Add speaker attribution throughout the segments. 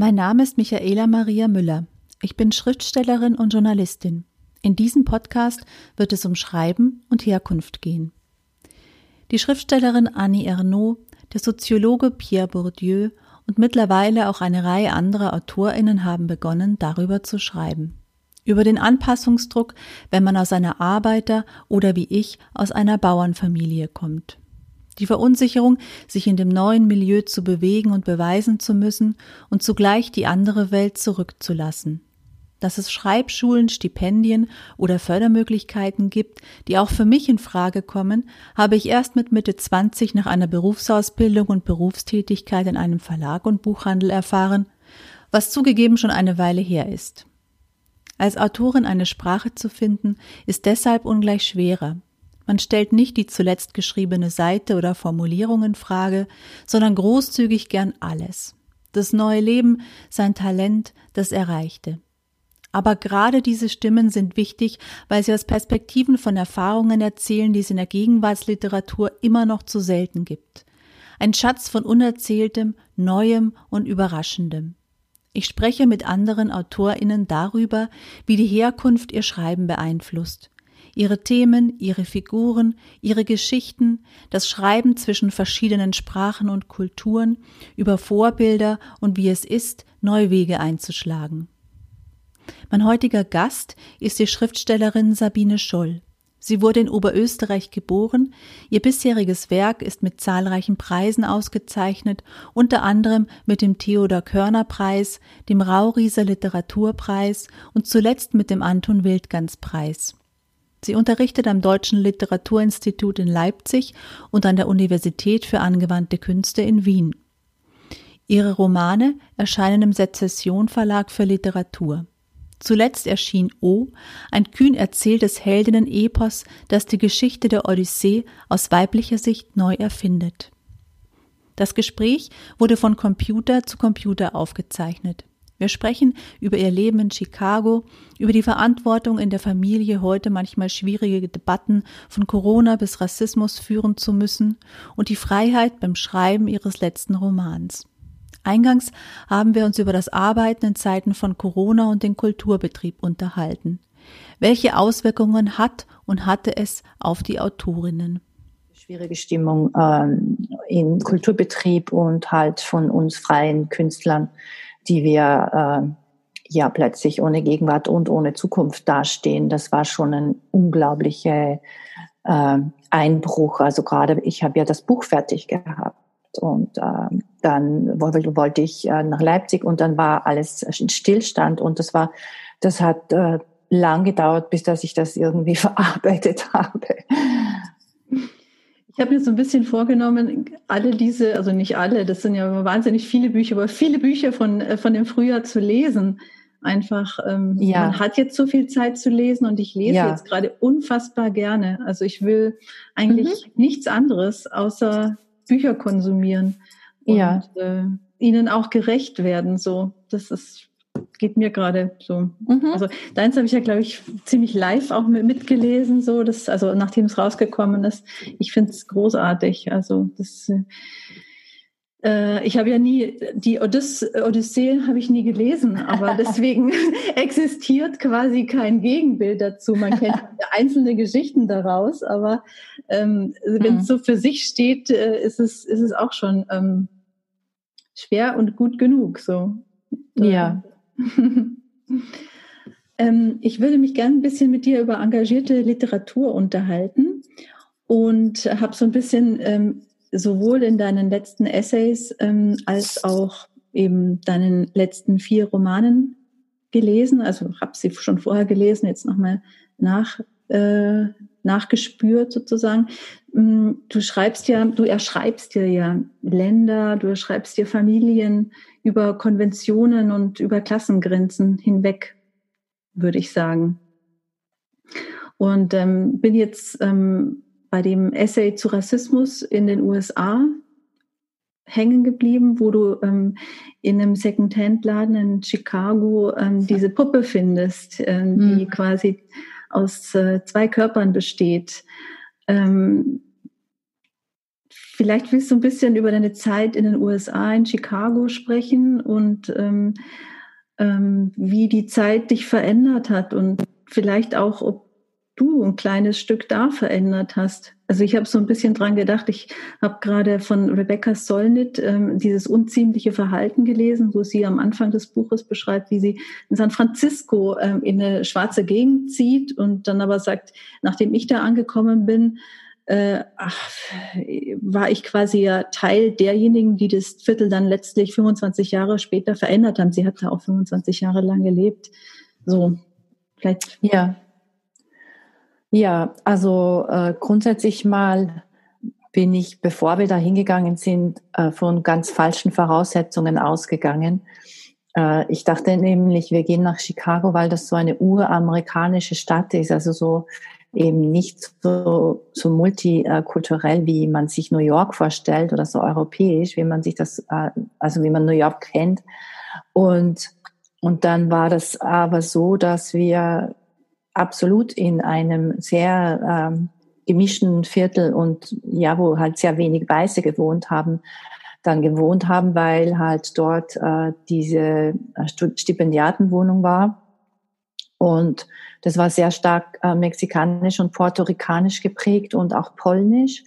Speaker 1: Mein Name ist Michaela Maria Müller. Ich bin Schriftstellerin und Journalistin. In diesem Podcast wird es um Schreiben und Herkunft gehen. Die Schriftstellerin Annie Ernaux, der Soziologe Pierre Bourdieu und mittlerweile auch eine Reihe anderer AutorInnen haben begonnen, darüber zu schreiben. Über den Anpassungsdruck, wenn man aus einer Arbeiter- oder wie ich aus einer Bauernfamilie kommt die Verunsicherung, sich in dem neuen Milieu zu bewegen und beweisen zu müssen und zugleich die andere Welt zurückzulassen. Dass es Schreibschulen, Stipendien oder Fördermöglichkeiten gibt, die auch für mich in Frage kommen, habe ich erst mit Mitte 20 nach einer Berufsausbildung und Berufstätigkeit in einem Verlag und Buchhandel erfahren, was zugegeben schon eine Weile her ist. Als Autorin eine Sprache zu finden, ist deshalb ungleich schwerer, man stellt nicht die zuletzt geschriebene Seite oder Formulierung in Frage, sondern großzügig gern alles. Das neue Leben, sein Talent, das Erreichte. Aber gerade diese Stimmen sind wichtig, weil sie aus Perspektiven von Erfahrungen erzählen, die es in der Gegenwartsliteratur immer noch zu selten gibt. Ein Schatz von Unerzähltem, Neuem und Überraschendem. Ich spreche mit anderen AutorInnen darüber, wie die Herkunft ihr Schreiben beeinflusst, ihre Themen, ihre Figuren, ihre Geschichten, das Schreiben zwischen verschiedenen Sprachen und Kulturen, über Vorbilder und wie es ist, neue Wege einzuschlagen. Mein heutiger Gast ist die Schriftstellerin Sabine Scholl. Sie wurde in Oberösterreich geboren. Ihr bisheriges Werk ist mit zahlreichen Preisen ausgezeichnet, unter anderem mit dem Theodor Körner Preis, dem Raurieser Literaturpreis und zuletzt mit dem Anton Wildgans Preis. Sie unterrichtet am Deutschen Literaturinstitut in Leipzig und an der Universität für angewandte Künste in Wien. Ihre Romane erscheinen im Sezession Verlag für Literatur. Zuletzt erschien O, ein kühn erzähltes Heldinnen-Epos, das die Geschichte der Odyssee aus weiblicher Sicht neu erfindet. Das Gespräch wurde von Computer zu Computer aufgezeichnet. Wir sprechen über ihr Leben in Chicago, über die Verantwortung in der Familie heute manchmal schwierige Debatten von Corona bis Rassismus führen zu müssen und die Freiheit beim Schreiben ihres letzten Romans. Eingangs haben wir uns über das Arbeiten in Zeiten von Corona und den Kulturbetrieb unterhalten. Welche Auswirkungen hat und hatte es auf die Autorinnen?
Speaker 2: Schwierige Stimmung ähm, im Kulturbetrieb und halt von uns freien Künstlern die wir äh, ja plötzlich ohne Gegenwart und ohne Zukunft dastehen. Das war schon ein unglaublicher äh, Einbruch. Also gerade ich habe ja das Buch fertig gehabt und äh, dann wollte ich äh, nach Leipzig und dann war alles in Stillstand und das war, das hat äh, lang gedauert, bis dass ich das irgendwie verarbeitet habe.
Speaker 1: Ich habe mir so ein bisschen vorgenommen, alle diese, also nicht alle, das sind ja wahnsinnig viele Bücher, aber viele Bücher von, äh, von dem Frühjahr zu lesen. Einfach, ähm, ja. man hat jetzt so viel Zeit zu lesen und ich lese ja. jetzt gerade unfassbar gerne. Also ich will eigentlich mhm. nichts anderes außer Bücher konsumieren und ja. äh, ihnen auch gerecht werden. So, das ist geht mir gerade so. Mhm. Also deins habe ich ja, glaube ich, ziemlich live auch mitgelesen, so das, also nachdem es rausgekommen ist. Ich finde es großartig. Also das äh, ich habe ja nie die Odyss Odyssee habe ich nie gelesen, aber deswegen existiert quasi kein Gegenbild dazu. Man kennt einzelne Geschichten daraus, aber ähm, wenn es mhm. so für sich steht, äh, ist es ist es auch schon ähm, schwer und gut genug. So
Speaker 2: ja.
Speaker 1: ähm, ich würde mich gerne ein bisschen mit dir über engagierte Literatur unterhalten und habe so ein bisschen ähm, sowohl in deinen letzten Essays ähm, als auch eben deinen letzten vier Romanen gelesen. Also habe sie schon vorher gelesen, jetzt nochmal nach, äh, nachgespürt sozusagen. Mm, du schreibst ja, du erschreibst dir ja Länder, du erschreibst dir Familien, über Konventionen und über Klassengrenzen hinweg, würde ich sagen. Und ähm, bin jetzt ähm, bei dem Essay zu Rassismus in den USA hängen geblieben, wo du ähm, in einem Second-Hand-Laden in Chicago ähm, diese Puppe findest, äh, die mhm. quasi aus äh, zwei Körpern besteht. Ähm, vielleicht willst du ein bisschen über deine Zeit in den USA, in Chicago sprechen und ähm, ähm, wie die Zeit dich verändert hat und vielleicht auch, ob du ein kleines Stück da verändert hast. Also ich habe so ein bisschen dran gedacht, ich habe gerade von Rebecca Solnit ähm, dieses unziemliche Verhalten gelesen, wo sie am Anfang des Buches beschreibt, wie sie in San Francisco ähm, in eine schwarze Gegend zieht und dann aber sagt, nachdem ich da angekommen bin, äh, ach, war ich quasi ja Teil derjenigen, die das Viertel dann letztlich 25 Jahre später verändert haben. Sie hat da auch 25 Jahre lang gelebt. So,
Speaker 2: vielleicht. Ja, ja, also äh, grundsätzlich mal bin ich, bevor wir da hingegangen sind, äh, von ganz falschen Voraussetzungen ausgegangen. Äh, ich dachte nämlich, wir gehen nach Chicago, weil das so eine uramerikanische Stadt ist, also so eben nicht so, so multikulturell, wie man sich New York vorstellt oder so europäisch, wie man sich das, äh, also wie man New York kennt. Und, und dann war das aber so, dass wir absolut in einem sehr ähm, gemischten Viertel und ja, wo halt sehr wenig Weiße gewohnt haben, dann gewohnt haben, weil halt dort äh, diese äh, Stipendiatenwohnung war. Und das war sehr stark äh, mexikanisch und puerto-ricanisch geprägt und auch polnisch.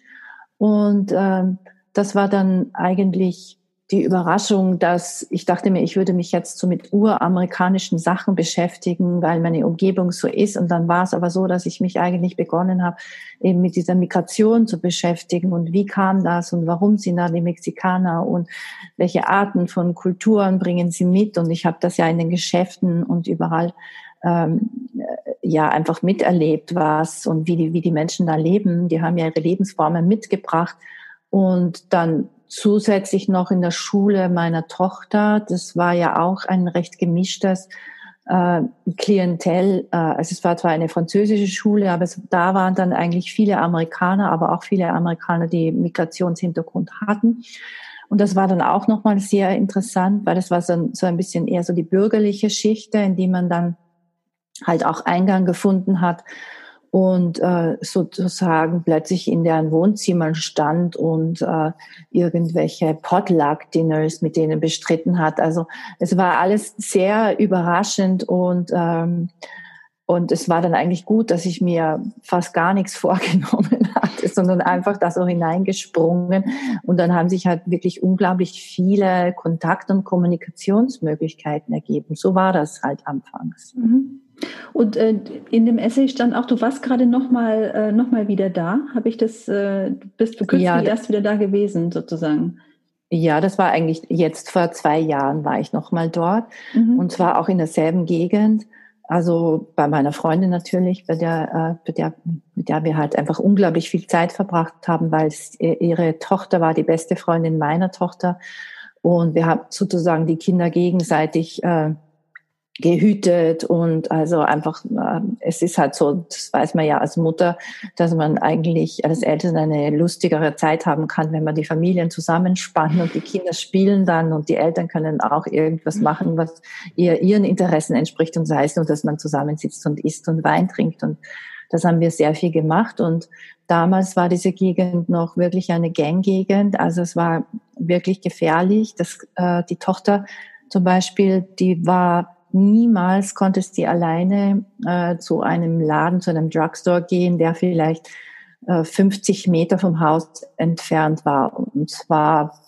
Speaker 2: Und ähm, das war dann eigentlich die Überraschung, dass ich dachte mir, ich würde mich jetzt so mit uramerikanischen Sachen beschäftigen, weil meine Umgebung so ist. Und dann war es aber so, dass ich mich eigentlich begonnen habe, eben mit dieser Migration zu beschäftigen und wie kam das und warum sind da die Mexikaner und welche Arten von Kulturen bringen sie mit. Und ich habe das ja in den Geschäften und überall ähm, ja einfach miterlebt, was und wie die, wie die Menschen da leben. Die haben ja ihre Lebensformen mitgebracht. Und dann zusätzlich noch in der Schule meiner Tochter. Das war ja auch ein recht gemischtes äh, Klientel. Äh, also es war zwar eine französische Schule, aber es, da waren dann eigentlich viele Amerikaner, aber auch viele Amerikaner, die Migrationshintergrund hatten. Und das war dann auch nochmal sehr interessant, weil das war so, so ein bisschen eher so die bürgerliche Schicht, in die man dann halt auch Eingang gefunden hat und äh, sozusagen plötzlich in deren Wohnzimmern stand und äh, irgendwelche Potluck-Dinners mit denen bestritten hat. Also es war alles sehr überraschend und ähm, und es war dann eigentlich gut, dass ich mir fast gar nichts vorgenommen hatte, sondern einfach da so hineingesprungen. Und dann haben sich halt wirklich unglaublich viele Kontakt- und Kommunikationsmöglichkeiten ergeben. So war das halt anfangs. Mhm.
Speaker 1: Und äh, in dem Essay stand auch, du warst gerade nochmal äh, noch mal wieder da. Habe ich das, äh, bist du kürzlich ja, erst wieder da gewesen, sozusagen?
Speaker 2: Ja, das war eigentlich jetzt vor zwei Jahren war ich nochmal dort. Mhm. Und zwar auch in derselben Gegend. Also bei meiner Freundin natürlich, bei der, äh, bei der, mit der wir halt einfach unglaublich viel Zeit verbracht haben, weil ihre Tochter war die beste Freundin meiner Tochter. Und wir haben sozusagen die Kinder gegenseitig äh, gehütet und also einfach, äh, es ist halt so, das weiß man ja als Mutter, dass man eigentlich als Eltern eine lustigere Zeit haben kann, wenn man die Familien zusammenspannt und die Kinder spielen dann und die Eltern können auch irgendwas mhm. machen, was ihr, ihren Interessen entspricht und sei es nur, dass man zusammensitzt und isst und Wein trinkt und das haben wir sehr viel gemacht und damals war diese Gegend noch wirklich eine Ganggegend, also es war wirklich gefährlich, dass äh, die Tochter zum Beispiel, die war niemals konntest du alleine äh, zu einem Laden, zu einem Drugstore gehen, der vielleicht äh, 50 Meter vom Haus entfernt war. Und zwar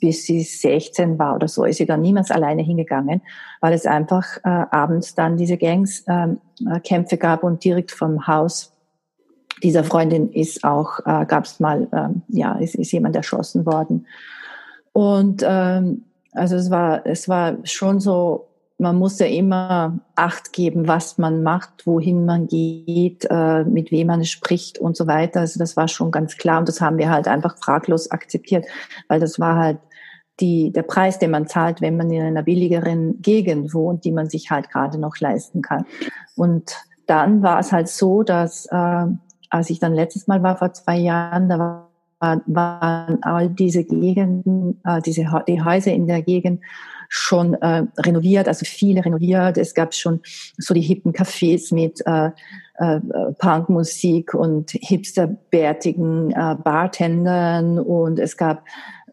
Speaker 2: bis sie 16 war oder so, ist sie dann niemals alleine hingegangen, weil es einfach äh, abends dann diese Gangskämpfe äh, gab und direkt vom Haus dieser Freundin ist auch, äh, gab es mal, ähm, ja, ist, ist jemand erschossen worden. Und ähm, also es war, es war schon so man muss ja immer Acht geben, was man macht, wohin man geht, äh, mit wem man spricht und so weiter. Also das war schon ganz klar und das haben wir halt einfach fraglos akzeptiert, weil das war halt die, der Preis, den man zahlt, wenn man in einer billigeren Gegend wohnt, die man sich halt gerade noch leisten kann. Und dann war es halt so, dass äh, als ich dann letztes Mal war vor zwei Jahren, da war, waren all diese Gegenden, äh, diese die Häuser in der Gegend schon äh, renoviert, also viele renoviert. Es gab schon so die hippen Cafés mit äh, äh, Punkmusik und hipsterbärtigen äh, Bartendern und es gab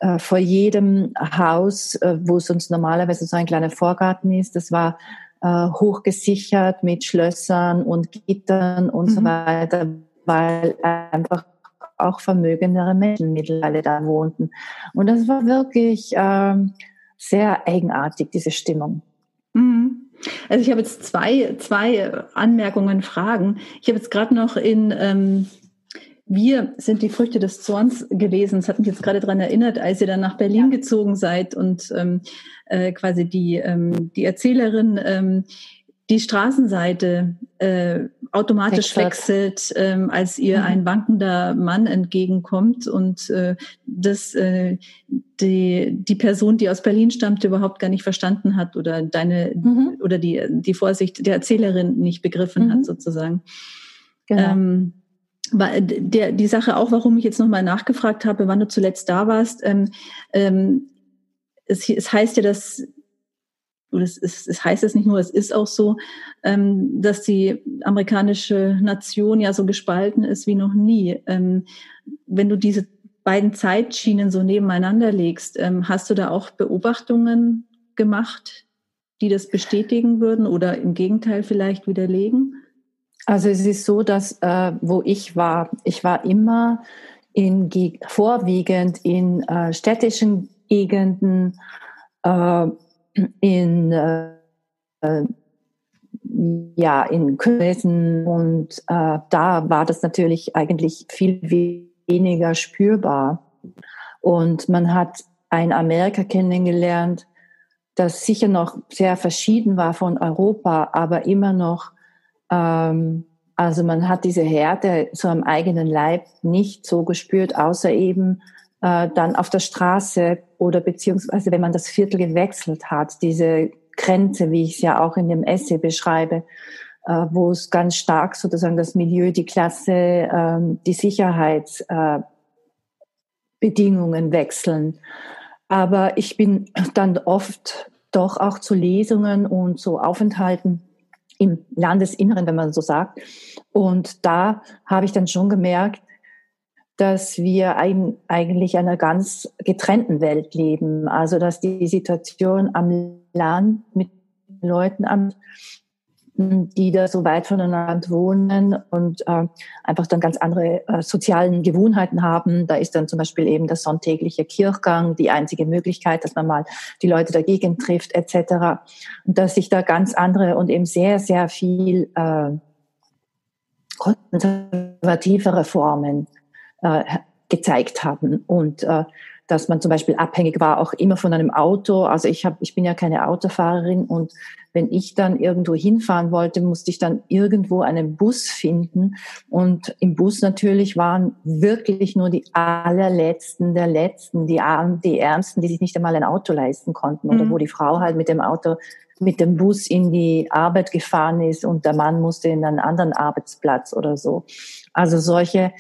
Speaker 2: äh, vor jedem Haus, äh, wo sonst normalerweise so ein kleiner Vorgarten ist, das war äh, hochgesichert mit Schlössern und Gittern und mhm. so weiter, weil einfach auch vermögendere Menschen mittlerweile da wohnten. Und das war wirklich ähm, sehr eigenartig, diese Stimmung.
Speaker 1: Mhm. Also ich habe jetzt zwei, zwei Anmerkungen, Fragen. Ich habe jetzt gerade noch in ähm, Wir sind die Früchte des Zorns gelesen. Das hat mich jetzt gerade daran erinnert, als ihr dann nach Berlin ja. gezogen seid und ähm, äh, quasi die, ähm, die Erzählerin ähm, die Straßenseite äh, automatisch wechselt, ähm, als ihr mhm. ein wankender Mann entgegenkommt und äh, das äh, die, die Person, die aus Berlin stammt, überhaupt gar nicht verstanden hat oder deine mhm. oder die, die Vorsicht der Erzählerin nicht begriffen mhm. hat, sozusagen. Genau. Ähm, der, die Sache auch, warum ich jetzt nochmal nachgefragt habe, wann du zuletzt da warst, ähm, ähm, es, es heißt ja, dass es, ist, es heißt es nicht nur, es ist auch so, ähm, dass die amerikanische Nation ja so gespalten ist wie noch nie. Ähm, wenn du diese beiden Zeitschienen so nebeneinander legst, ähm, hast du da auch Beobachtungen gemacht, die das bestätigen würden oder im Gegenteil vielleicht widerlegen?
Speaker 2: Also es ist so, dass äh, wo ich war, ich war immer in vorwiegend in äh, städtischen Gegenden, äh, in äh, ja in Köln und äh, da war das natürlich eigentlich viel weniger spürbar. Und man hat ein Amerika kennengelernt, das sicher noch sehr verschieden war von Europa, aber immer noch ähm, also man hat diese Härte so am eigenen Leib nicht so gespürt, außer eben äh, dann auf der Straße oder beziehungsweise wenn man das Viertel gewechselt hat, diese Grenze, wie ich es ja auch in dem Essay beschreibe, äh, wo es ganz stark sozusagen das Milieu, die Klasse, äh, die Sicherheitsbedingungen wechseln. Aber ich bin dann oft doch auch zu Lesungen und zu Aufenthalten im Landesinneren, wenn man so sagt. Und da habe ich dann schon gemerkt, dass wir ein, eigentlich einer ganz getrennten Welt leben. Also dass die Situation am Land mit Leuten am die da so weit voneinander wohnen und äh, einfach dann ganz andere äh, sozialen Gewohnheiten haben. Da ist dann zum Beispiel eben der sonntägliche Kirchgang die einzige Möglichkeit, dass man mal die Leute dagegen trifft etc. Und dass sich da ganz andere und eben sehr, sehr viel äh, konservativere Formen äh, gezeigt haben und äh, dass man zum Beispiel abhängig war auch immer von einem Auto. Also ich habe, ich bin ja keine Autofahrerin und wenn ich dann irgendwo hinfahren wollte, musste ich dann irgendwo einen Bus finden und im Bus natürlich waren wirklich nur die allerletzten der letzten, die Armen, die Ärmsten, die sich nicht einmal ein Auto leisten konnten oder mhm. wo die Frau halt mit dem Auto mit dem Bus in die Arbeit gefahren ist und der Mann musste in einen anderen Arbeitsplatz oder so. Also solche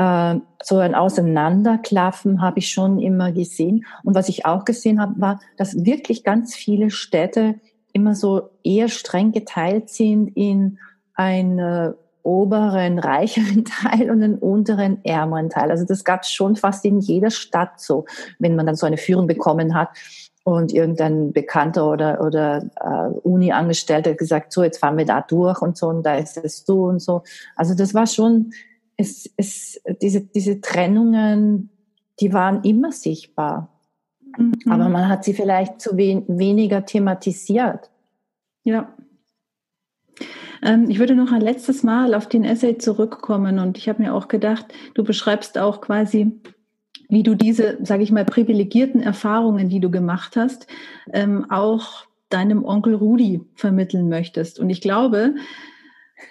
Speaker 2: äh, so ein Auseinanderklaffen habe ich schon immer gesehen. Und was ich auch gesehen habe, war, dass wirklich ganz viele Städte immer so eher streng geteilt sind in einen oberen, reicheren Teil und einen unteren, ärmeren Teil. Also das gab es schon fast in jeder Stadt so, wenn man dann so eine Führung bekommen hat und irgendein Bekannter oder, oder äh, Uni-Angestellter gesagt, so, jetzt fahren wir da durch und so und da ist es so und so. Also das war schon es, es, diese, diese Trennungen, die waren immer sichtbar. Mhm. Aber man hat sie vielleicht zu wen, weniger thematisiert.
Speaker 1: Ja. Ähm, ich würde noch ein letztes Mal auf den Essay zurückkommen und ich habe mir auch gedacht, du beschreibst auch quasi, wie du diese, sage ich mal, privilegierten Erfahrungen, die du gemacht hast, ähm, auch deinem Onkel Rudi vermitteln möchtest. Und ich glaube,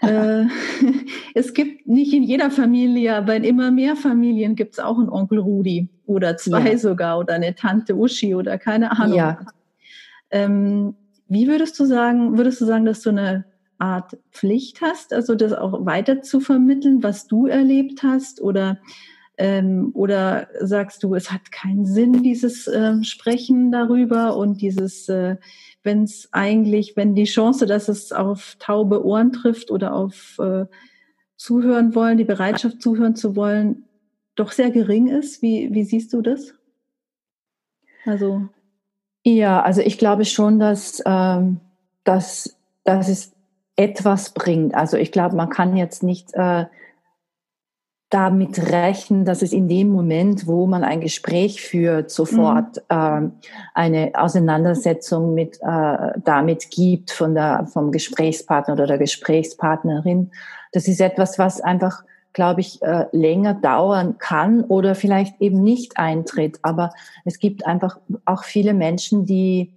Speaker 1: äh, es gibt nicht in jeder Familie, aber in immer mehr Familien gibt es auch einen Onkel Rudi oder zwei ja. sogar oder eine Tante Uschi oder keine Ahnung. Ja. Ähm, wie würdest du sagen, würdest du sagen, dass du eine Art Pflicht hast, also das auch weiter zu vermitteln, was du erlebt hast? Oder Ähm, oder sagst du, es hat keinen Sinn, dieses äh, Sprechen darüber und dieses, äh, wenn es eigentlich, wenn die Chance, dass es auf taube Ohren trifft oder auf äh, zuhören wollen, die Bereitschaft zuhören zu wollen, doch sehr gering ist. Wie, wie siehst du das?
Speaker 2: Also. Ja, also ich glaube schon, dass, ähm, dass, dass es etwas bringt. Also ich glaube, man kann jetzt nicht äh, damit rechnen, dass es in dem Moment, wo man ein Gespräch führt, sofort mhm. äh, eine Auseinandersetzung mit äh, damit gibt von der vom Gesprächspartner oder der Gesprächspartnerin. Das ist etwas, was einfach, glaube ich, äh, länger dauern kann oder vielleicht eben nicht eintritt. Aber es gibt einfach auch viele Menschen, die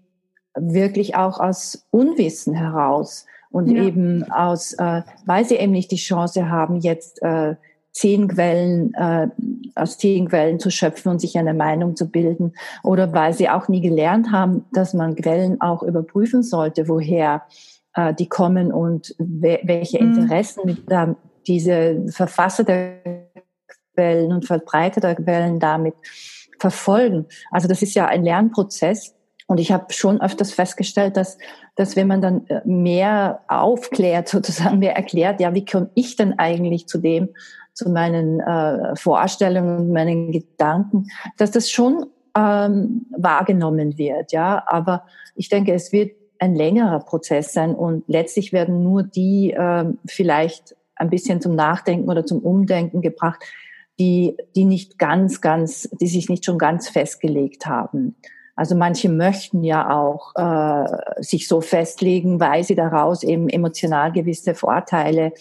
Speaker 2: wirklich auch aus Unwissen heraus und ja. eben aus, äh, weil sie eben nicht die Chance haben, jetzt äh, zehn Quellen, äh, aus zehn Quellen zu schöpfen und sich eine Meinung zu bilden oder weil sie auch nie gelernt haben, dass man Quellen auch überprüfen sollte, woher äh, die kommen und we welche mhm. Interessen mit, äh, diese Verfasser der Quellen und Verbreiter der Quellen damit verfolgen. Also das ist ja ein Lernprozess. Und ich habe schon öfters festgestellt, dass, dass wenn man dann äh, mehr aufklärt, sozusagen mehr erklärt, ja, wie komme ich denn eigentlich zu dem, zu meinen äh, Vorstellungen und meinen Gedanken, dass das schon ähm, wahrgenommen wird, ja. Aber ich denke, es wird ein längerer Prozess sein und letztlich werden nur die äh, vielleicht ein bisschen zum Nachdenken oder zum Umdenken gebracht, die, die nicht ganz, ganz, die sich nicht schon ganz festgelegt haben. Also manche möchten ja auch äh, sich so festlegen, weil sie daraus eben emotional gewisse Vorteile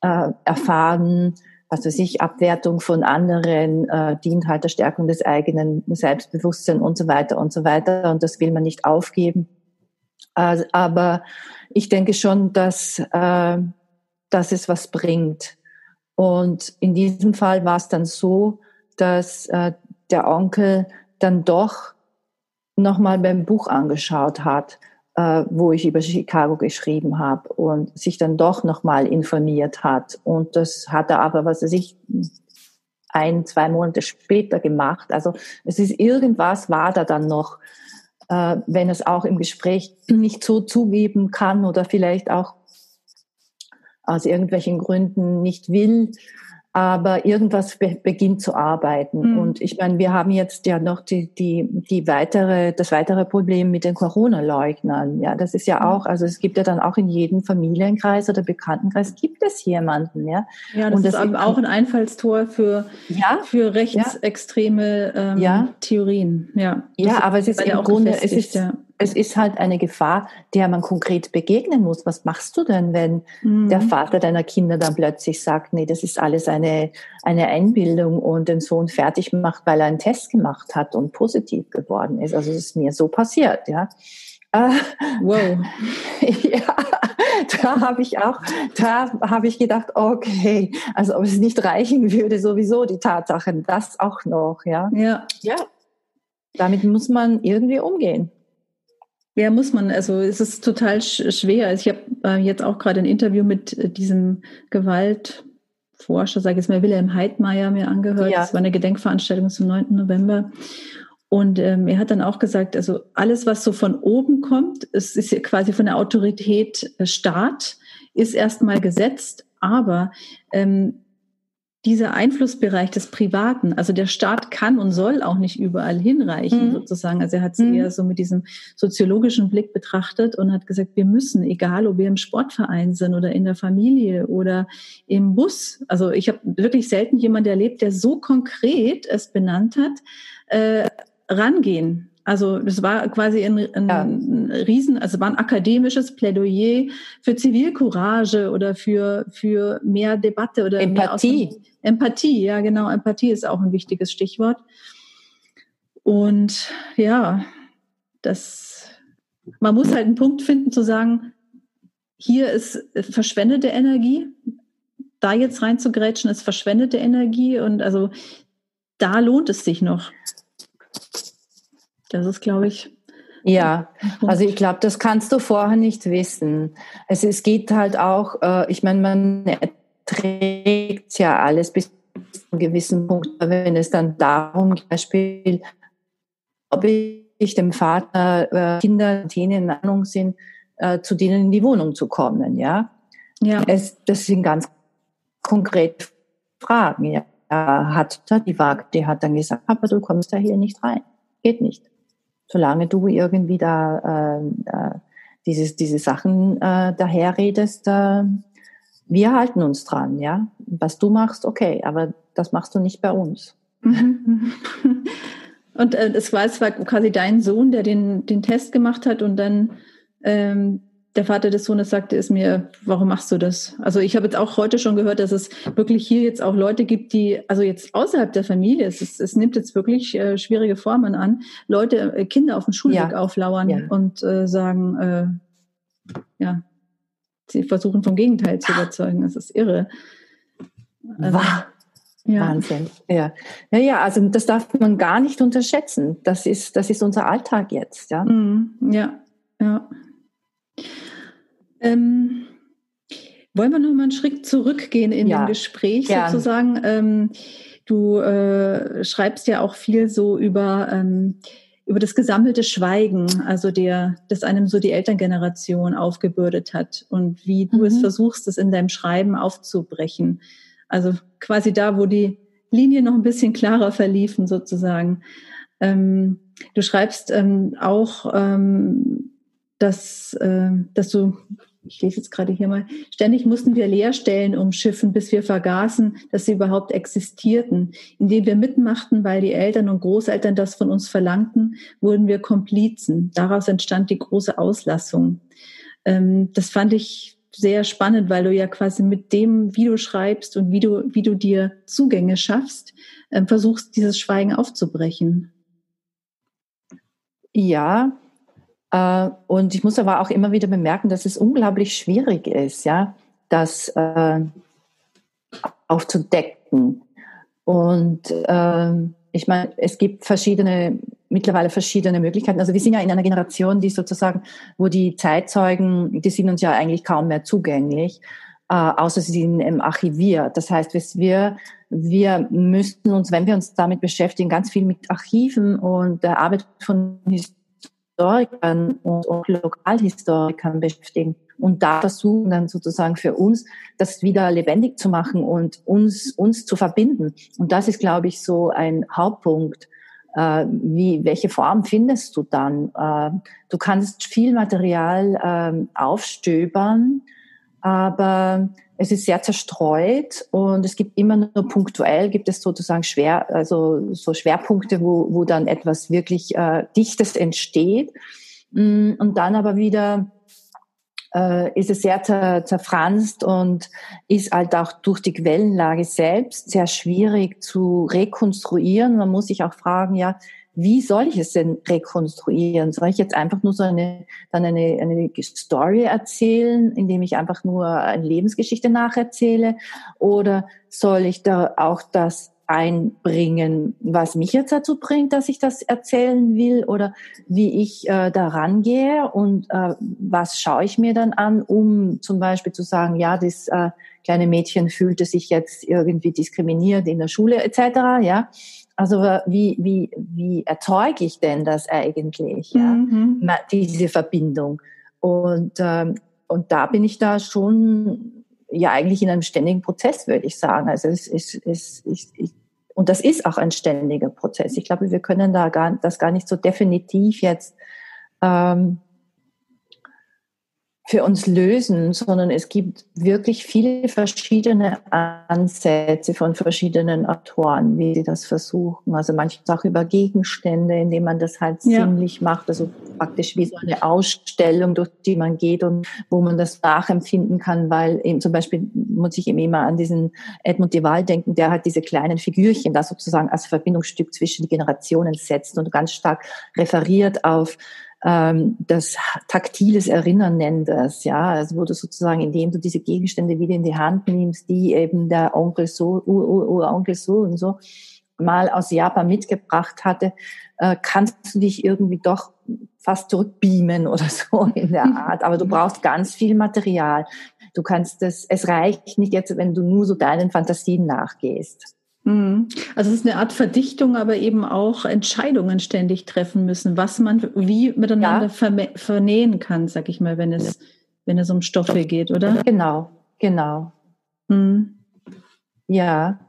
Speaker 2: äh, erfahren was weiß ich, Abwertung von anderen, äh, dient halt der Stärkung des eigenen Selbstbewusstseins und so weiter und so weiter. Und das will man nicht aufgeben. Äh, aber ich denke schon, dass, äh, dass es was bringt. Und in diesem Fall war es dann so, dass äh, der Onkel dann doch nochmal beim Buch angeschaut hat äh, wo ich über Chicago geschrieben habe und sich dann doch nochmal informiert hat. Und das hat er aber, was er sich ein, zwei Monate später gemacht. Also es ist irgendwas war da dann noch, äh, wenn es auch im Gespräch nicht so zugeben kann oder vielleicht auch aus irgendwelchen Gründen nicht will, aber irgendwas be beginnt zu arbeiten. Mhm. Und ich meine, wir haben jetzt ja noch die, die, die weitere, das weitere Problem mit den Corona-Leugnern. Ja, das ist ja mhm. auch, also es gibt ja dann auch in jedem Familienkreis oder Bekanntenkreis gibt es jemanden, ja.
Speaker 1: Ja, das, Und das ist auch ein Einfallstor für, ja, für rechtsextreme ähm, ja. Theorien. Ja,
Speaker 2: ja aber es ist im Grunde, es ist, ja es ist halt eine Gefahr, der man konkret begegnen muss. Was machst du denn, wenn mhm. der Vater deiner Kinder dann plötzlich sagt, nee, das ist alles eine, eine Einbildung und den Sohn fertig macht, weil er einen Test gemacht hat und positiv geworden ist. Also es ist mir so passiert, ja. Äh, wow. ja, da habe ich auch, da habe ich gedacht, okay, also ob es nicht reichen würde, sowieso die Tatsachen, das auch noch, ja.
Speaker 1: Ja.
Speaker 2: Ja. Damit muss man irgendwie umgehen.
Speaker 1: Ja, muss man. Also es ist total schwer. Also ich habe äh, jetzt auch gerade ein Interview mit äh, diesem Gewaltforscher, sage ich jetzt mal, Wilhelm Heidmeier mir angehört. Ja. Das war eine Gedenkveranstaltung zum 9. November. Und ähm, er hat dann auch gesagt, also alles, was so von oben kommt, es ist quasi von der Autorität äh, Staat, ist erstmal gesetzt, aber ähm, dieser Einflussbereich des Privaten, also der Staat kann und soll auch nicht überall hinreichen, mhm. sozusagen. Also er hat es mhm. eher so mit diesem soziologischen Blick betrachtet und hat gesagt, wir müssen, egal ob wir im Sportverein sind oder in der Familie oder im Bus, also ich habe wirklich selten jemanden erlebt, der so konkret es benannt hat, äh, rangehen. Also das war quasi ein, ein ja. Riesen, also war ein akademisches Plädoyer für Zivilcourage oder für, für mehr Debatte oder
Speaker 2: Empathie.
Speaker 1: Mehr Empathie, ja genau, Empathie ist auch ein wichtiges Stichwort. Und ja, das, man muss halt einen Punkt finden zu sagen, hier ist verschwendete Energie, da jetzt reinzugrätschen ist verschwendete Energie und also da lohnt es sich noch. Das ist, glaube ich.
Speaker 2: Ja, also ich glaube, das kannst du vorher nicht wissen. Es, es geht halt auch, äh, ich meine, man trägt ja alles bis zu einem gewissen Punkt, wenn es dann darum, zum Beispiel, ob ich dem Vater äh, Kinder, die in Ahnung sind, äh, zu denen in die Wohnung zu kommen, ja. Ja. Es, das sind ganz konkrete Fragen, ja. Er hat die Waage, die hat dann gesagt, Papa, du kommst da hier nicht rein. Geht nicht. Solange du irgendwie da äh, äh, dieses, diese Sachen äh, daherredest, äh, wir halten uns dran, ja. Was du machst, okay, aber das machst du nicht bei uns. Mhm.
Speaker 1: Und äh, es, war, es war quasi dein Sohn, der den, den Test gemacht hat und dann ähm, der Vater des Sohnes sagte es mir, warum machst du das? Also ich habe jetzt auch heute schon gehört, dass es wirklich hier jetzt auch Leute gibt, die, also jetzt außerhalb der Familie, es, ist, es nimmt jetzt wirklich äh, schwierige Formen an, Leute, äh, Kinder auf dem Schulweg ja. auflauern ja. und äh, sagen, äh, ja, sie versuchen vom Gegenteil zu überzeugen. Das ist irre.
Speaker 2: Also, ja. Wahnsinn. Ja. ja, ja, also das darf man gar nicht unterschätzen. Das ist, das ist unser Alltag jetzt. Ja,
Speaker 1: mm, ja, ja. Ähm, wollen wir noch mal einen Schritt zurückgehen in ja. dem Gespräch Gern. sozusagen? Ähm, du äh, schreibst ja auch viel so über ähm, über das gesammelte Schweigen, also der, das einem so die Elterngeneration aufgebürdet hat und wie du mhm. es versuchst, das in deinem Schreiben aufzubrechen. Also quasi da, wo die Linien noch ein bisschen klarer verliefen sozusagen. Ähm, du schreibst ähm, auch, ähm, dass, äh, dass du ich lese jetzt gerade hier mal, ständig mussten wir Leerstellen umschiffen, bis wir vergaßen, dass sie überhaupt existierten. Indem wir mitmachten, weil die Eltern und Großeltern das von uns verlangten, wurden wir Komplizen. Daraus entstand die große Auslassung. Ähm, das fand ich sehr spannend, weil du ja quasi mit dem, wie du schreibst und wie du, wie du dir Zugänge schaffst, ähm, versuchst, dieses Schweigen aufzubrechen.
Speaker 2: Ja, äh, und ich muss aber auch immer wieder bemerken, dass es unglaublich schwierig ist, ja, das äh, aufzudecken. Und äh, ich meine, es gibt verschiedene, mittlerweile verschiedene Möglichkeiten. Also wir sind ja in einer Generation, die sozusagen, wo die Zeitzeugen, die sind uns ja eigentlich kaum mehr zugänglich, äh, außer sie sind im archiviert. Das heißt, wir, wir müssten uns, wenn wir uns damit beschäftigen, ganz viel mit Archiven und der Arbeit von Historikern und, und Lokalhistorikern beschäftigen und da versuchen dann sozusagen für uns das wieder lebendig zu machen und uns uns zu verbinden. Und das ist, glaube ich, so ein Hauptpunkt. Äh, wie welche Form findest du dann? Äh, du kannst viel Material äh, aufstöbern, aber es ist sehr zerstreut und es gibt immer nur punktuell, gibt es sozusagen schwer, also so Schwerpunkte, wo, wo dann etwas wirklich äh, Dichtes entsteht. Mm, und dann aber wieder äh, ist es sehr zer, zerfranst und ist halt auch durch die Quellenlage selbst sehr schwierig zu rekonstruieren. Man muss sich auch fragen, ja, wie soll ich es denn rekonstruieren? Soll ich jetzt einfach nur so eine, dann eine, eine Story erzählen, indem ich einfach nur eine Lebensgeschichte nacherzähle? Oder soll ich da auch das einbringen, was mich jetzt dazu bringt, dass ich das erzählen will oder wie ich äh, da rangehe und äh, was schaue ich mir dann an, um zum Beispiel zu sagen, ja, das äh, kleine Mädchen fühlte sich jetzt irgendwie diskriminiert in der Schule etc. Ja, also wie, wie, wie erzeuge ich denn das eigentlich, ja? Mhm. diese Verbindung? Und, ähm, und da bin ich da schon ja eigentlich in einem ständigen Prozess, würde ich sagen. Also es ist, es, es, es, und das ist auch ein ständiger Prozess. Ich glaube, wir können da gar, das gar nicht so definitiv jetzt ähm, für uns lösen, sondern es gibt wirklich viele verschiedene Ansätze von verschiedenen Autoren, wie sie das versuchen. Also manchmal auch über Gegenstände, indem man das halt ja. sinnlich macht, also praktisch wie so eine Ausstellung, durch die man geht und wo man das nachempfinden kann, weil eben zum Beispiel muss ich eben immer an diesen Edmund de Waal denken, der hat diese kleinen Figürchen da sozusagen als Verbindungsstück zwischen die Generationen setzt und ganz stark referiert auf ähm, das taktiles Erinnern nennt das, ja, also wo du sozusagen, indem du diese Gegenstände wieder in die Hand nimmst, die eben der Onkel so, Uronkel so und so mal aus Japan mitgebracht hatte, äh, kannst du dich irgendwie doch fast zurückbeamen oder so in der Art. Aber du brauchst ganz viel Material. Du kannst das, es reicht nicht jetzt, wenn du nur so deinen Fantasien nachgehst.
Speaker 1: Mhm. Also es ist eine Art Verdichtung, aber eben auch Entscheidungen ständig treffen müssen, was man wie miteinander ja. vernähen kann, sag ich mal, wenn es, wenn es um Stoffe geht, oder?
Speaker 2: Genau, genau. Mhm. Ja,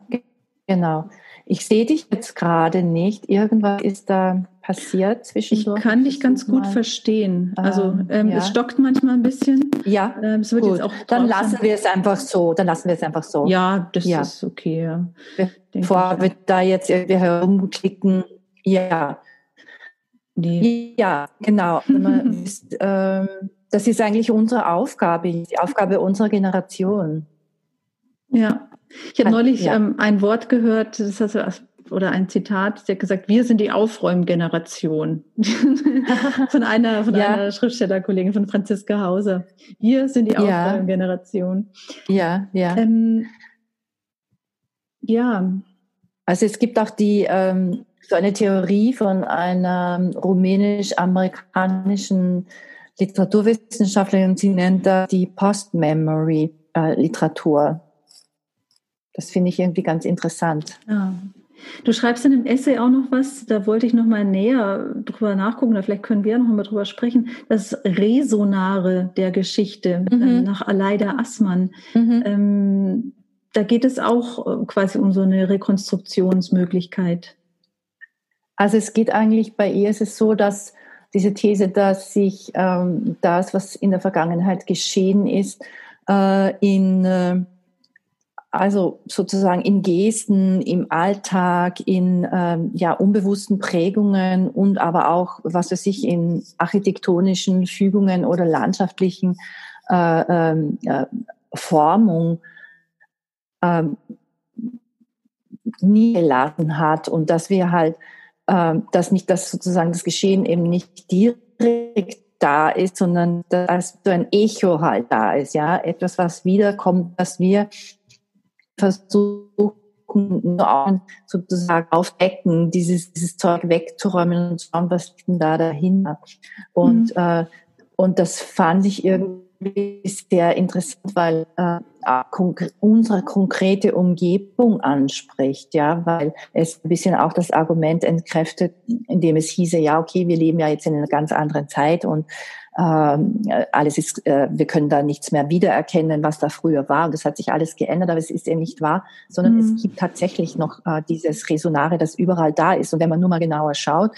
Speaker 2: genau. Ich sehe dich jetzt gerade nicht. Irgendwas ist da passiert zwischen.
Speaker 1: Ich kann dich ganz gut mal. verstehen. Also ähm, ähm, ja. es stockt manchmal ein bisschen.
Speaker 2: Ja. Ähm, es wird gut. jetzt auch dann lassen wir es einfach so. Dann lassen wir es einfach so.
Speaker 1: Ja, das ja. ist okay. Ja.
Speaker 2: Bevor wir da jetzt irgendwie herumklicken. Ja. Nee. Ja, genau. ist, ähm, das ist eigentlich unsere Aufgabe, die Aufgabe unserer Generation.
Speaker 1: Ja. Ich habe neulich ja. ähm, ein Wort gehört, das heißt, oder ein Zitat, der hat gesagt, wir sind die Aufräumgeneration. von einer, von ja. einer Schriftstellerkollegin, von Franziska Hauser. Wir sind die Aufräumgeneration.
Speaker 2: Ja, ja.
Speaker 1: Ähm, ja.
Speaker 2: Also es gibt auch die, ähm, so eine Theorie von einer rumänisch-amerikanischen Literaturwissenschaftlerin, sie nennt da die Post-Memory-Literatur. Das finde ich irgendwie ganz interessant.
Speaker 1: Ja. Du schreibst in dem Essay auch noch was, da wollte ich noch mal näher drüber nachgucken, oder vielleicht können wir noch mal drüber sprechen, das Resonare der Geschichte mhm. ähm, nach Aleida Assmann. Mhm. Ähm, da geht es auch äh, quasi um so eine Rekonstruktionsmöglichkeit.
Speaker 2: Also es geht eigentlich bei ihr ist es so, dass diese These, dass sich ähm, das, was in der Vergangenheit geschehen ist, äh, in äh, also sozusagen in Gesten, im Alltag, in ähm, ja, unbewussten Prägungen und aber auch, was weiß ich, in architektonischen Fügungen oder landschaftlichen äh, ähm, äh, Formung äh, nie gelassen hat und dass wir halt, äh, dass nicht das sozusagen das Geschehen eben nicht direkt da ist, sondern dass so ein Echo halt da ist, ja, etwas, was wiederkommt, was wir versuchen, nur sozusagen aufdecken, dieses, dieses Zeug wegzuräumen und schauen, was liegt denn da dahinter. Und, mhm. äh, und das fand ich irgendwie sehr interessant, weil äh, unsere konkrete Umgebung anspricht, ja, weil es ein bisschen auch das Argument entkräftet, indem es hieße, ja, okay, wir leben ja jetzt in einer ganz anderen Zeit und alles ist, äh, wir können da nichts mehr wiedererkennen, was da früher war. Und das hat sich alles geändert, aber es ist eben nicht wahr, sondern mhm. es gibt tatsächlich noch äh, dieses Resonare, das überall da ist. Und wenn man nur mal genauer schaut,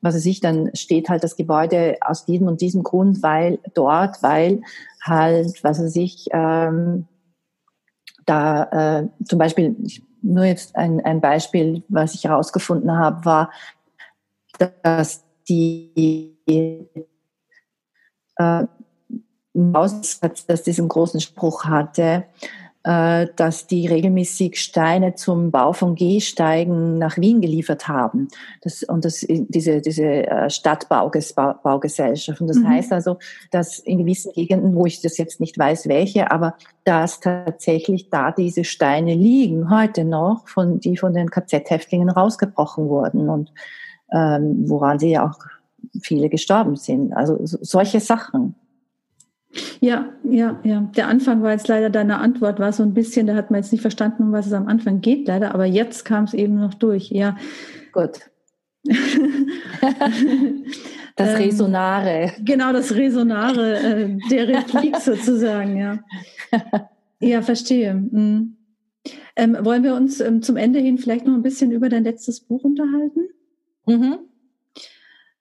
Speaker 2: was es sich, dann steht halt das Gebäude aus diesem und diesem Grund, weil dort, weil halt, was weiß ich, ähm, da äh, zum Beispiel, nur jetzt ein, ein Beispiel, was ich herausgefunden habe, war, dass die äh, Maussatz, das diesen großen Spruch hatte, äh, dass die regelmäßig Steine zum Bau von Gehsteigen nach Wien geliefert haben. Das, und das, diese, diese äh, Stadtbaugesellschaft. Und das mhm. heißt also, dass in gewissen Gegenden, wo ich das jetzt nicht weiß, welche, aber dass tatsächlich da diese Steine liegen, heute noch, von, die von den KZ-Häftlingen rausgebrochen wurden und ähm, woran sie ja auch viele gestorben sind. Also solche Sachen.
Speaker 1: Ja, ja, ja. Der Anfang war jetzt leider deine Antwort, war so ein bisschen, da hat man jetzt nicht verstanden, um was es am Anfang geht, leider, aber jetzt kam es eben noch durch, ja.
Speaker 2: Gut. das ähm, Resonare.
Speaker 1: Genau, das Resonare äh, der Replik sozusagen, ja. Ja, verstehe. Mhm. Ähm, wollen wir uns ähm, zum Ende hin vielleicht noch ein bisschen über dein letztes Buch unterhalten? Mhm.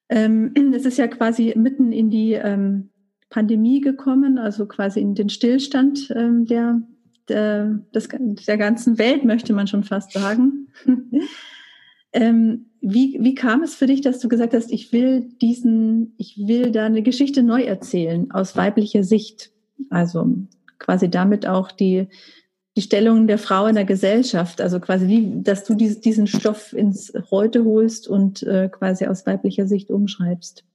Speaker 1: Ähm, es ist ja quasi mitten in die ähm, Pandemie gekommen, also quasi in den Stillstand ähm, der, der, des, der ganzen Welt, möchte man schon fast sagen. wie, wie kam es für dich, dass du gesagt hast, ich will diesen, ich will da eine Geschichte neu erzählen aus weiblicher Sicht? Also quasi damit auch die, die Stellung der Frau in der Gesellschaft, also quasi wie, dass du diesen Stoff ins Heute holst und äh, quasi aus weiblicher Sicht umschreibst.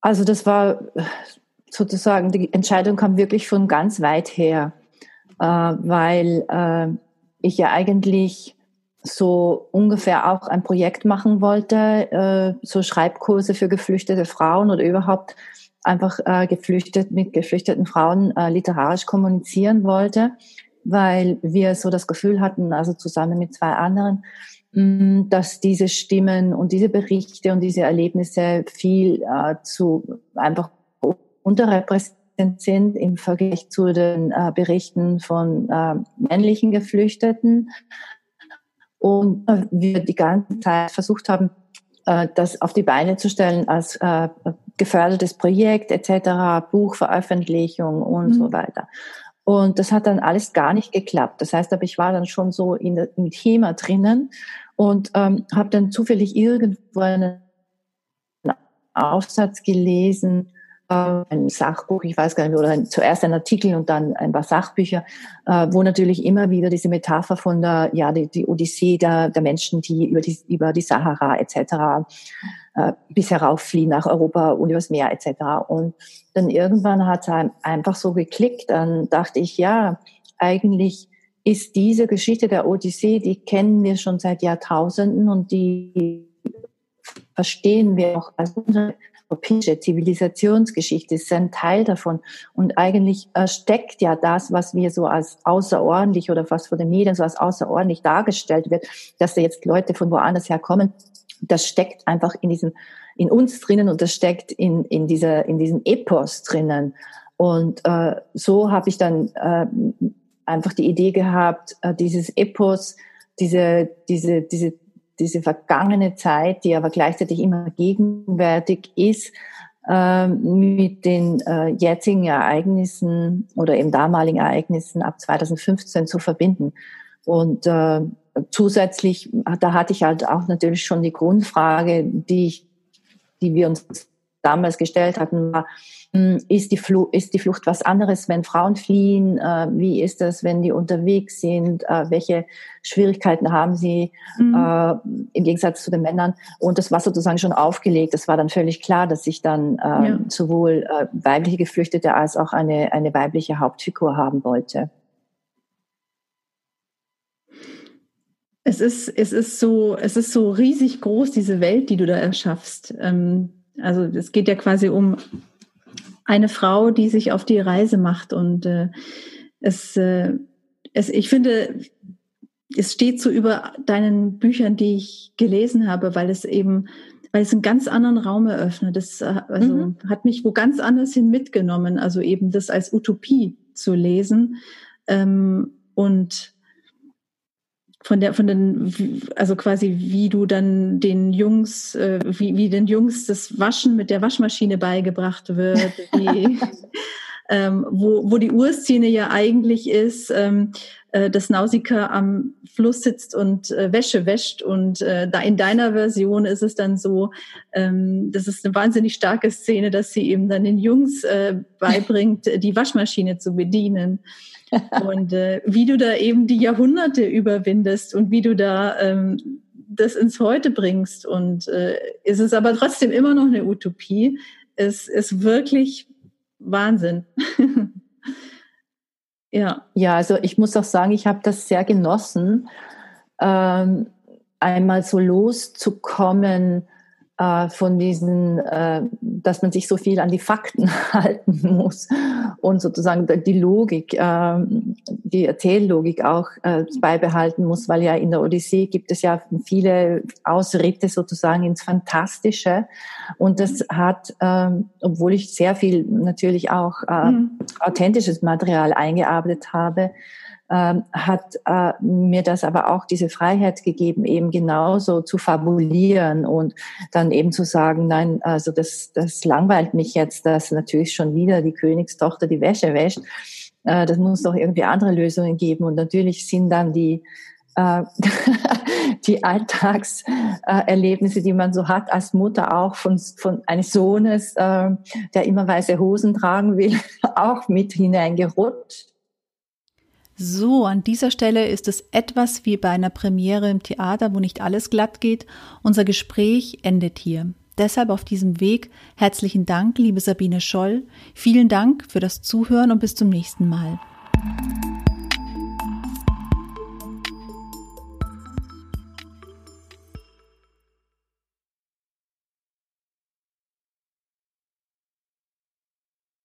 Speaker 2: Also das war sozusagen, die Entscheidung kam wirklich von ganz weit her, äh, weil äh, ich ja eigentlich so ungefähr auch ein Projekt machen wollte, äh, so Schreibkurse für geflüchtete Frauen oder überhaupt einfach äh, geflüchtet mit geflüchteten Frauen äh, literarisch kommunizieren wollte, weil wir so das Gefühl hatten, also zusammen mit zwei anderen, mm, dass diese Stimmen und diese Berichte und diese Erlebnisse viel äh, zu einfach unterrepräsentiert sind im Vergleich zu den äh, Berichten von äh, männlichen Geflüchteten. Und äh, wir die ganze Zeit versucht haben, äh, das auf die Beine zu stellen als äh, gefördertes Projekt etc., Buchveröffentlichung und mhm. so weiter. Und das hat dann alles gar nicht geklappt. Das heißt, aber ich war dann schon so in der, im Thema drinnen und ähm, habe dann zufällig irgendwo einen Aufsatz gelesen, ein Sachbuch, ich weiß gar nicht oder ein, zuerst ein Artikel und dann ein paar Sachbücher, äh, wo natürlich immer wieder diese Metapher von der, ja, die, die Odyssee der, der Menschen, die über die, über die Sahara etc. Äh, bis herauffliehen nach Europa und übers Meer etc. Und dann irgendwann hat es einfach so geklickt, dann dachte ich, ja, eigentlich ist diese Geschichte der Odyssee, die kennen wir schon seit Jahrtausenden und die verstehen wir auch als unsere europäische Zivilisationsgeschichte ist ein Teil davon. Und eigentlich äh, steckt ja das, was wir so als außerordentlich oder was von den Medien so als außerordentlich dargestellt wird, dass da jetzt Leute von woanders herkommen, das steckt einfach in diesem, in uns drinnen und das steckt in, in dieser, in diesem Epos drinnen. Und äh, so habe ich dann äh, einfach die Idee gehabt, äh, dieses Epos, diese, diese, diese diese vergangene Zeit, die aber gleichzeitig immer gegenwärtig ist, äh, mit den äh, jetzigen Ereignissen oder eben damaligen Ereignissen ab 2015 zu verbinden. Und äh, zusätzlich, da hatte ich halt auch natürlich schon die Grundfrage, die, ich, die wir uns damals gestellt hatten, war, hm, ist die, Flucht, ist die Flucht was anderes, wenn Frauen fliehen? Äh, wie ist das, wenn die unterwegs sind? Äh, welche Schwierigkeiten haben sie mhm. äh, im Gegensatz zu den Männern? Und das war sozusagen schon aufgelegt. Das war dann völlig klar, dass ich dann äh, ja. sowohl weibliche Geflüchtete als auch eine, eine weibliche Hauptfigur haben wollte.
Speaker 1: Es ist, es ist so, es ist so riesig groß, diese Welt, die du da erschaffst. Ähm, also es geht ja quasi um eine Frau, die sich auf die Reise macht. Und äh, es, äh, es, ich finde, es steht so über deinen Büchern, die ich gelesen habe, weil es eben, weil es einen ganz anderen Raum eröffnet. Das äh, also mhm. hat mich wo ganz anders hin mitgenommen. Also eben das als Utopie zu lesen ähm, und von der, von den, also quasi wie du dann den Jungs, äh, wie, wie den Jungs das Waschen mit der Waschmaschine beigebracht wird, wie, ähm, wo, wo die Urszene ja eigentlich ist, ähm, äh, dass Nausicaa am Fluss sitzt und äh, Wäsche wäscht und äh, da in deiner Version ist es dann so, ähm, das ist eine wahnsinnig starke Szene, dass sie eben dann den Jungs äh, beibringt, die Waschmaschine zu bedienen und äh, wie du da eben die Jahrhunderte überwindest und wie du da ähm, das ins Heute bringst. Und äh, ist es aber trotzdem immer noch eine Utopie. Es ist wirklich Wahnsinn.
Speaker 2: ja. Ja, also ich muss auch sagen, ich habe das sehr genossen, ähm, einmal so loszukommen äh, von diesen, äh, dass man sich so viel an die Fakten halten muss und sozusagen die Logik, äh, die Erzähllogik auch äh, beibehalten muss, weil ja in der Odyssee gibt es ja viele Ausritte sozusagen ins Fantastische und das hat, äh, obwohl ich sehr viel natürlich auch mhm. authentisches Material eingearbeitet habe, ähm, hat äh, mir das aber auch diese Freiheit gegeben, eben genauso zu fabulieren und dann eben zu sagen, nein, also das, das langweilt mich jetzt, dass natürlich schon wieder die Königstochter die Wäsche wäscht. Äh, das muss doch irgendwie andere Lösungen geben. Und natürlich sind dann die äh, die Alltagserlebnisse, die man so hat als Mutter auch von, von eines Sohnes, äh, der immer weiße Hosen tragen will, auch mit hineingerutscht.
Speaker 1: So, an dieser Stelle ist es etwas wie bei einer Premiere im Theater, wo nicht alles glatt geht. Unser Gespräch endet hier. Deshalb auf diesem Weg herzlichen Dank, liebe Sabine Scholl. Vielen Dank für das Zuhören und bis zum nächsten Mal.